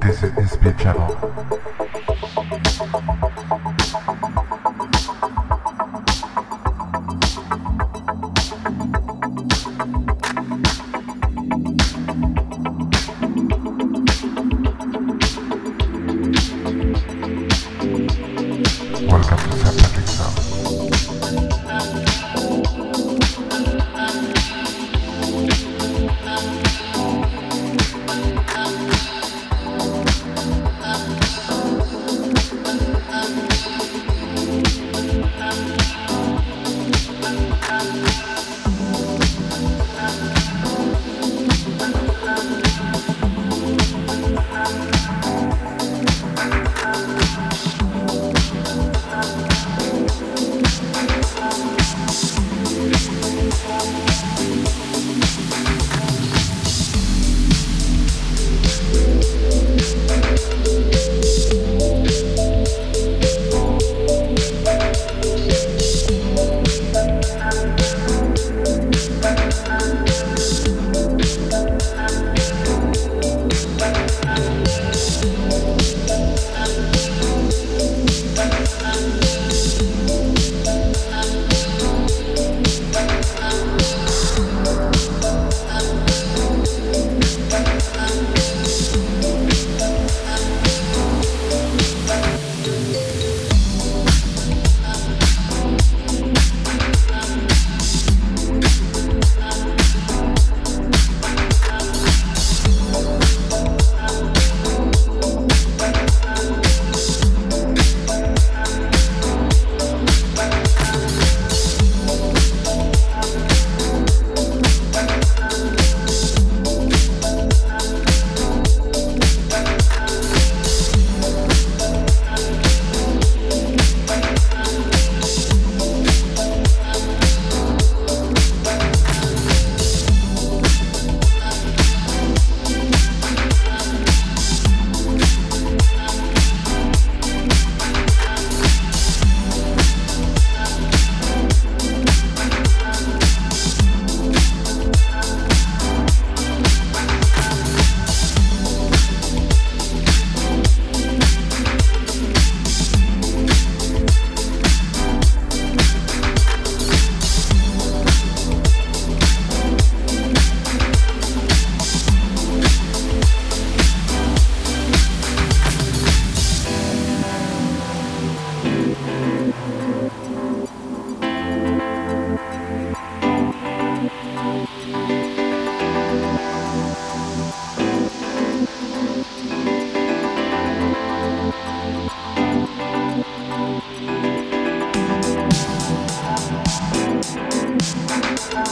This is Speed Channel.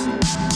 Thank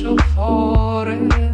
special forest.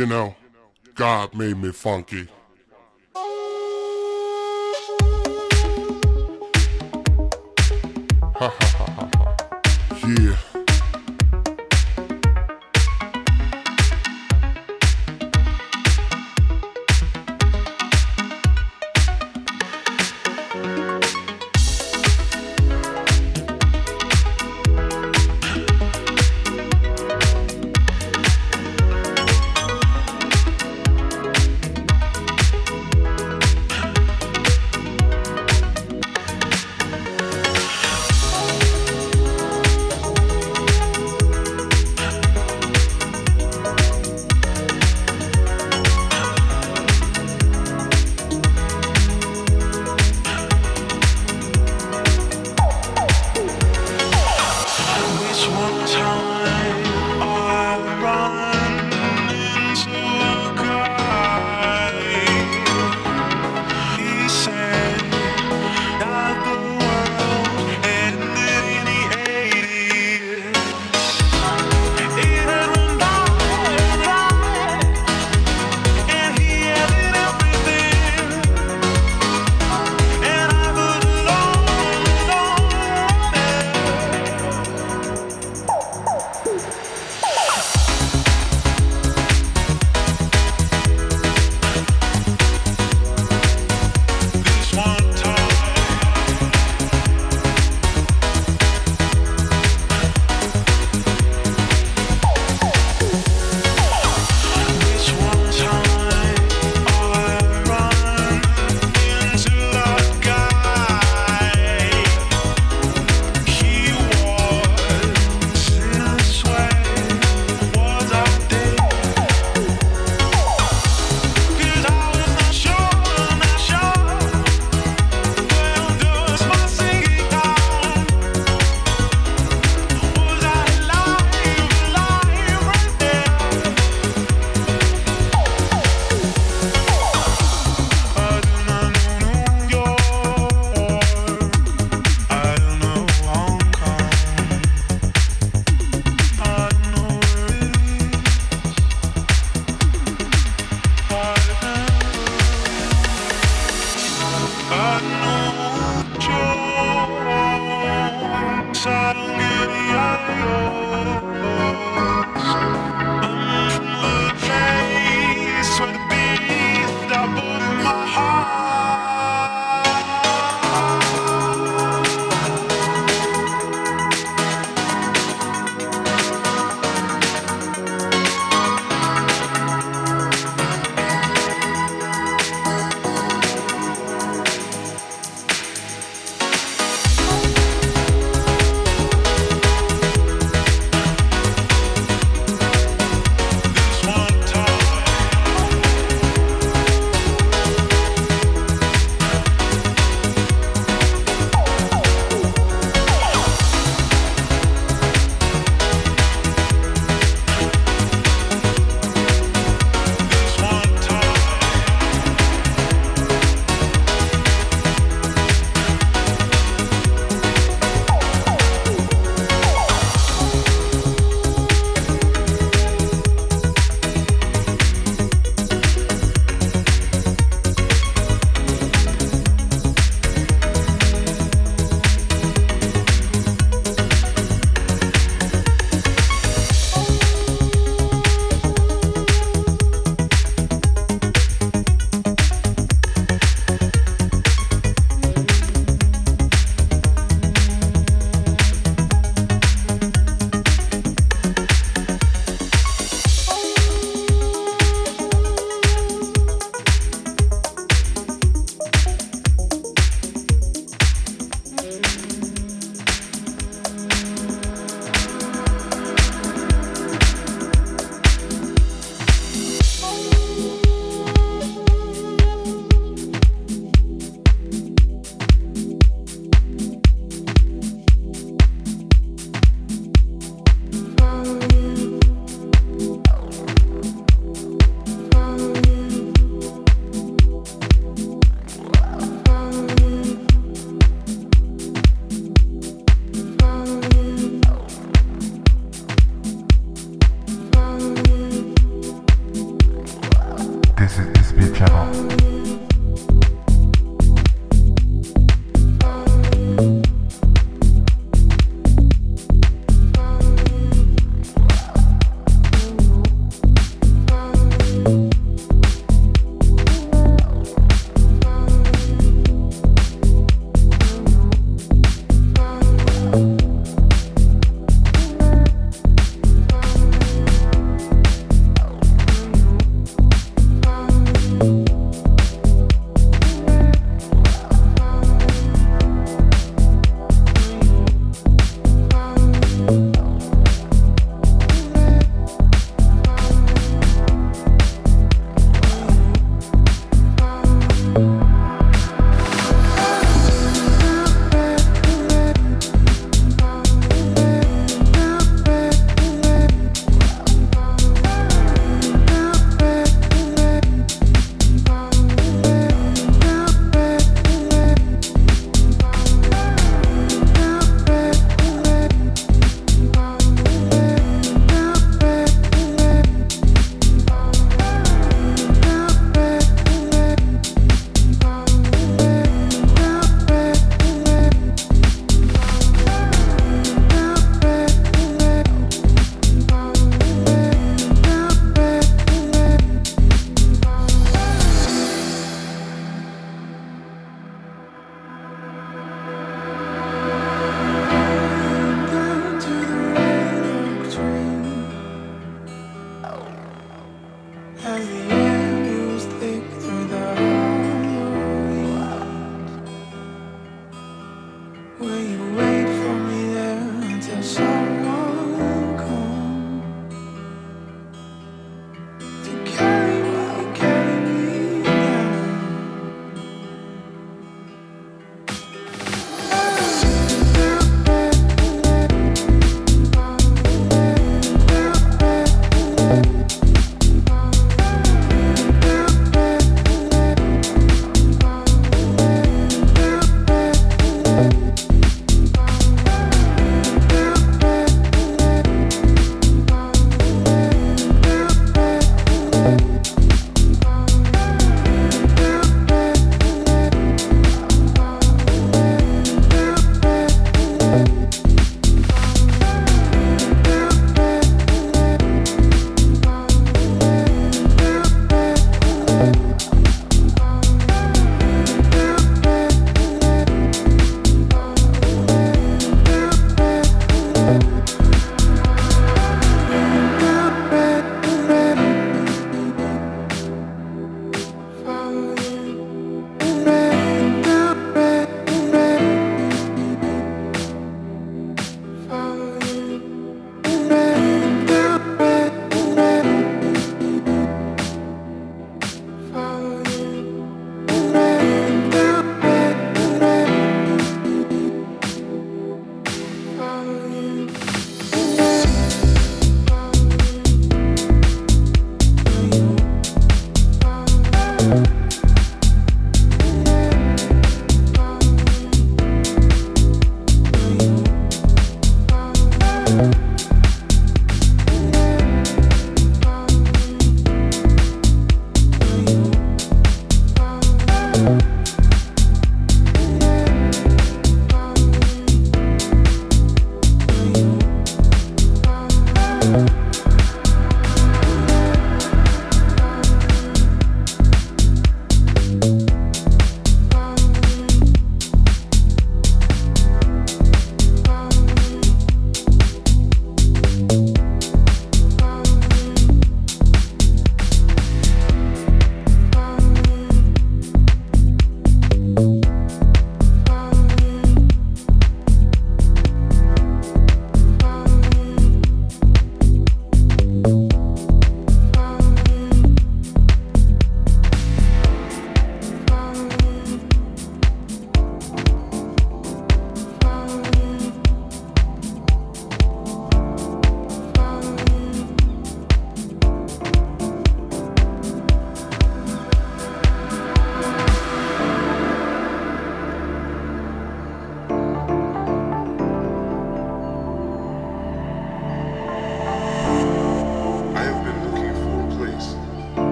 You know, God made me funky. Ha ha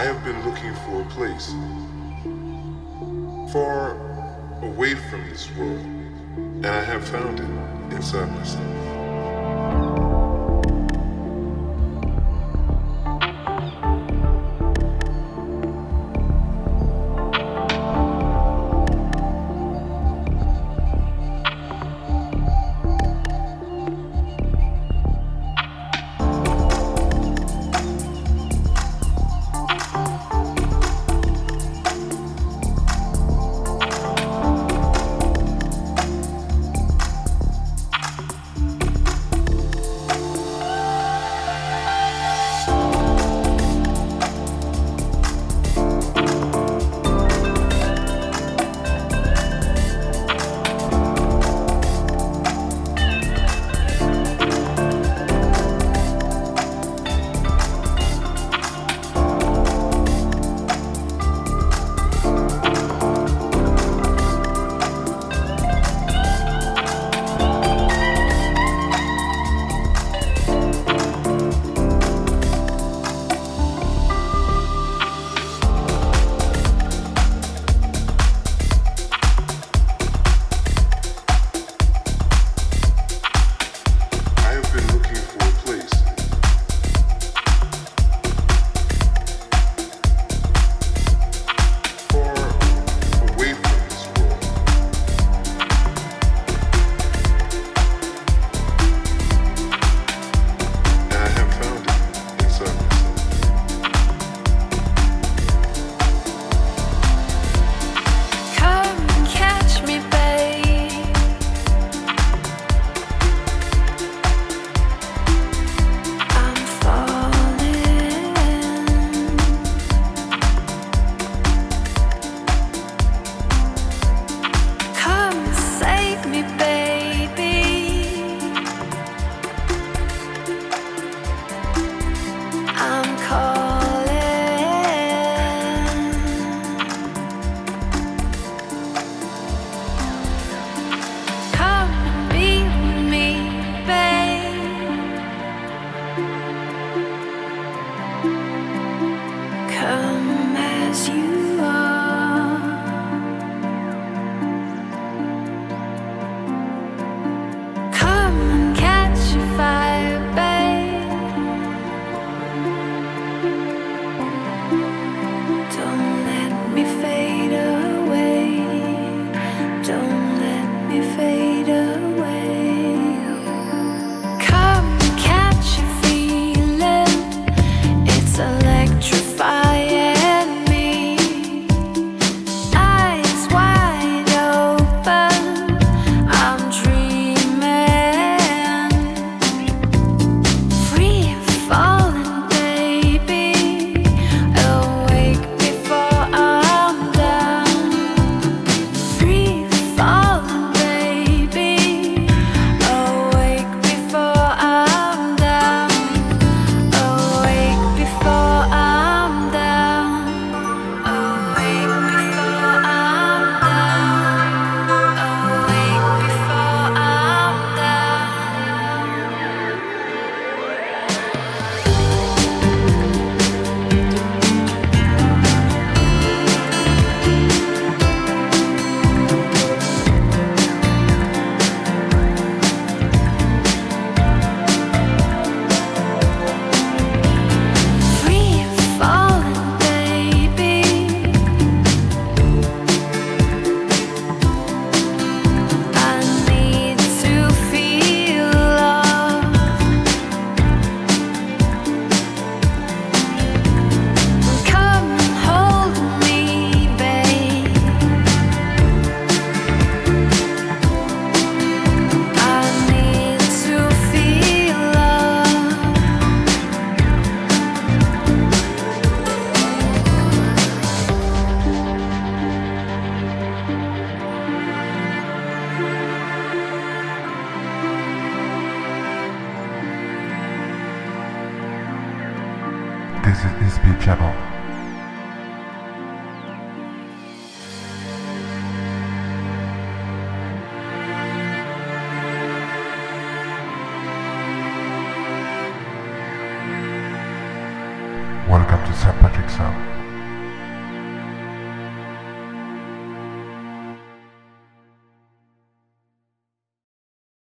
I have been looking for a place far away from this world, and I have found it inside myself.